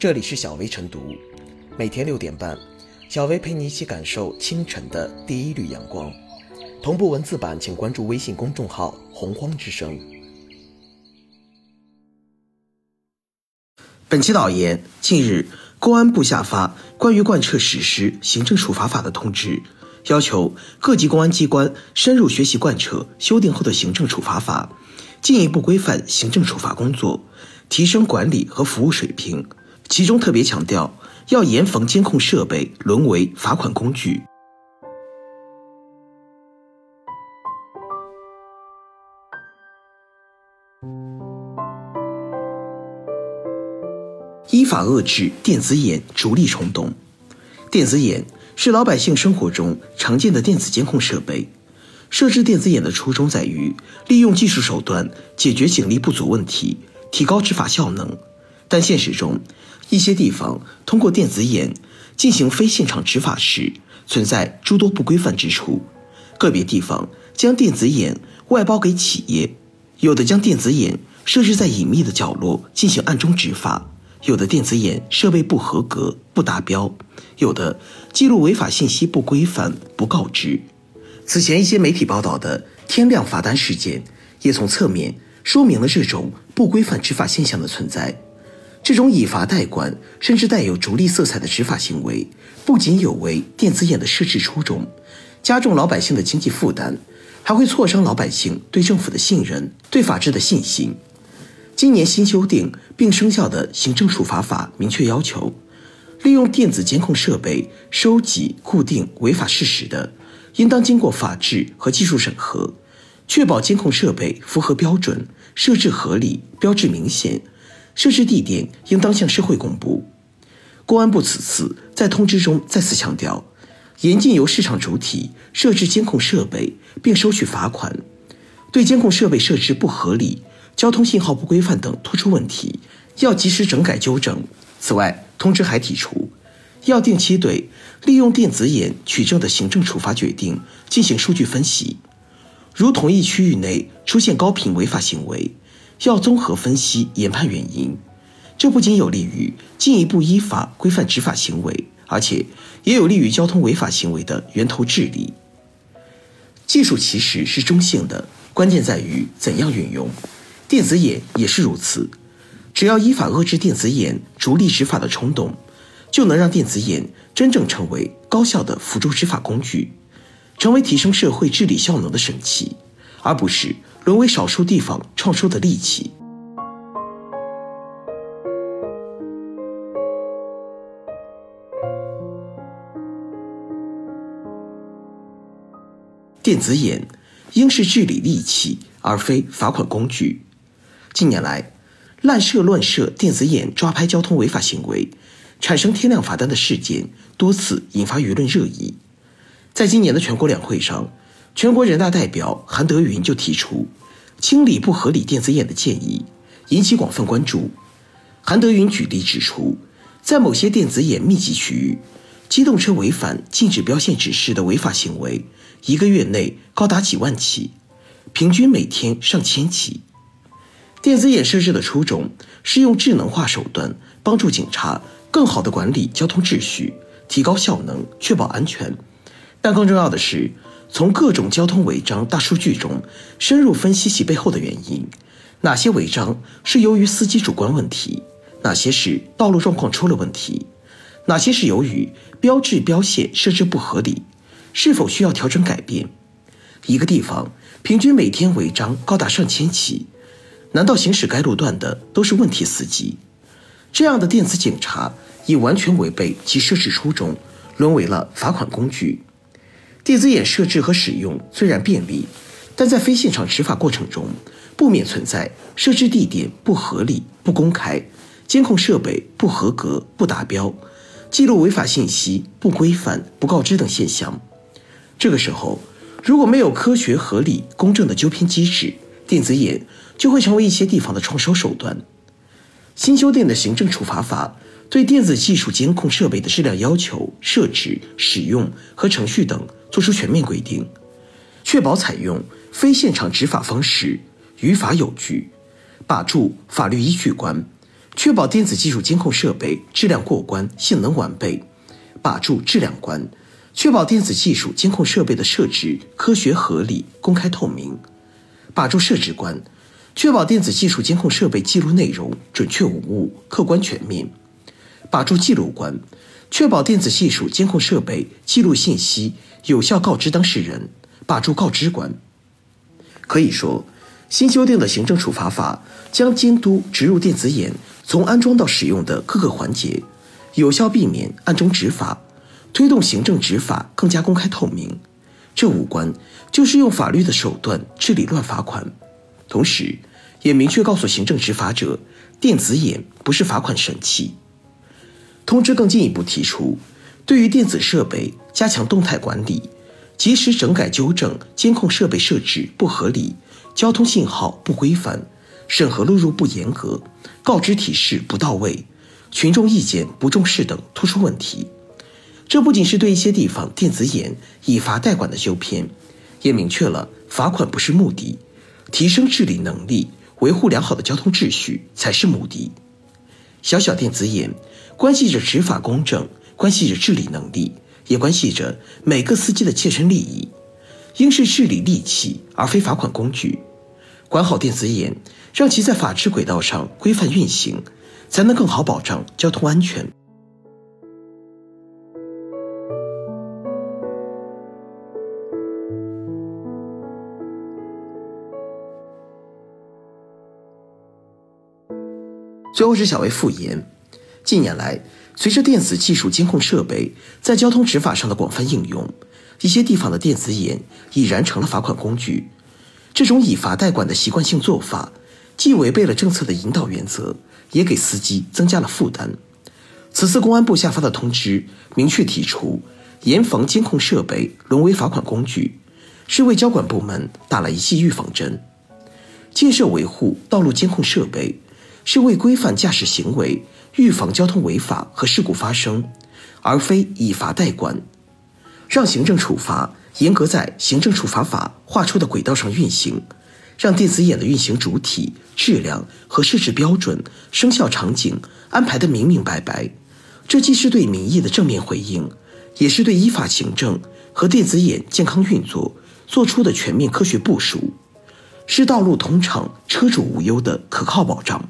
这里是小薇晨读，每天六点半，小薇陪你一起感受清晨的第一缕阳光。同步文字版，请关注微信公众号“洪荒之声”。本期导言：近日，公安部下发关于贯彻实施行政处罚法的通知，要求各级公安机关深入学习贯彻修订后的行政处罚法，进一步规范行政处罚工作，提升管理和服务水平。其中特别强调，要严防监控设备沦为罚款工具。依法遏制电子眼逐利冲动。电子眼是老百姓生活中常见的电子监控设备，设置电子眼的初衷在于利用技术手段解决警力不足问题，提高执法效能。但现实中，一些地方通过电子眼进行非现场执法时，存在诸多不规范之处。个别地方将电子眼外包给企业，有的将电子眼设置在隐秘的角落进行暗中执法，有的电子眼设备不合格不达标，有的记录违法信息不规范不告知。此前一些媒体报道的天量罚单事件，也从侧面说明了这种不规范执法现象的存在。这种以罚代管，甚至带有逐利色彩的执法行为，不仅有违电子眼的设置初衷，加重老百姓的经济负担，还会挫伤老百姓对政府的信任、对法治的信心。今年新修订并生效的行政处罚法明确要求，利用电子监控设备收集、固定违法事实的，应当经过法制和技术审核，确保监控设备符合标准、设置合理、标志明显。设置地点应当向社会公布。公安部此次在通知中再次强调，严禁由市场主体设置监控设备并收取罚款。对监控设备设置不合理、交通信号不规范等突出问题，要及时整改纠正。此外，通知还提出，要定期对利用电子眼取证的行政处罚决定进行数据分析。如同一区域内出现高频违法行为。要综合分析研判原因，这不仅有利于进一步依法规范执法行为，而且也有利于交通违法行为的源头治理。技术其实是中性的，关键在于怎样运用。电子眼也是如此，只要依法遏制电子眼逐利执法的冲动，就能让电子眼真正成为高效的辅助执法工具，成为提升社会治理效能的神器，而不是。沦为少数地方创收的利器。电子眼应是治理利器，而非罚款工具。近年来，滥设乱设电子眼抓拍交通违法行为，产生天量罚单的事件多次引发舆论热议。在今年的全国两会上。全国人大代表韩德云就提出清理不合理电子眼的建议，引起广泛关注。韩德云举例指出，在某些电子眼密集区域，机动车违反禁止标线指示的违法行为，一个月内高达几万起，平均每天上千起。电子眼设置的初衷是用智能化手段帮助警察更好地管理交通秩序，提高效能，确保安全。但更重要的是。从各种交通违章大数据中深入分析其背后的原因，哪些违章是由于司机主观问题，哪些是道路状况出了问题，哪些是由于标志标线设置不合理，是否需要调整改变？一个地方平均每天违章高达上千起，难道行驶该路段的都是问题司机？这样的电子警察已完全违背其设置初衷，沦为了罚款工具。电子眼设置和使用虽然便利，但在非现场执法过程中，不免存在设置地点不合理、不公开、监控设备不合格、不达标、记录违法信息不规范、不告知等现象。这个时候，如果没有科学、合理、公正的纠偏机制，电子眼就会成为一些地方的创收手段。新修订的行政处罚法。对电子技术监控设备的质量要求、设置、使用和程序等作出全面规定，确保采用非现场执法方式于法有据，把住法律依据关，确保电子技术监控设备质量过关、性能完备；把住质量关，确保电子技术监控设备的设置科学合理、公开透明；把住设置关，确保电子技术监控设备记录内容准确无误、客观全面；把住记录关，确保电子技术监控设备记录信息有效告知当事人；把住告知关。可以说，新修订的行政处罚法将监督植入电子眼。从安装到使用的各个环节，有效避免暗中执法，推动行政执法更加公开透明。这五关就是用法律的手段治理乱罚款，同时也明确告诉行政执法者，电子眼不是罚款神器。通知更进一步提出，对于电子设备加强动态管理，及时整改纠正监控设备设置不合理、交通信号不规范。审核录入不严格，告知提示不到位，群众意见不重视等突出问题。这不仅是对一些地方电子眼以罚代管的纠偏，也明确了罚款不是目的，提升治理能力、维护良好的交通秩序才是目的。小小电子眼，关系着执法公正，关系着治理能力，也关系着每个司机的切身利益，应是治理利器而非罚款工具。管好电子眼。让其在法治轨道上规范运行，才能更好保障交通安全。最后是小薇复言：近年来，随着电子技术监控设备在交通执法上的广泛应用，一些地方的电子眼已然成了罚款工具。这种以罚代管的习惯性做法。既违背了政策的引导原则，也给司机增加了负担。此次公安部下发的通知明确提出，严防监控设备沦为罚款工具，是为交管部门打了一剂预防针。建设维护道路监控设备，是为规范驾驶行为、预防交通违法和事故发生，而非以罚代管，让行政处罚严格在行政处罚法划出的轨道上运行。让电子眼的运行主体、质量和设置标准、生效场景安排的明明白白，这既是对民意的正面回应，也是对依法行政和电子眼健康运作做出的全面科学部署，是道路通畅、车主无忧的可靠保障。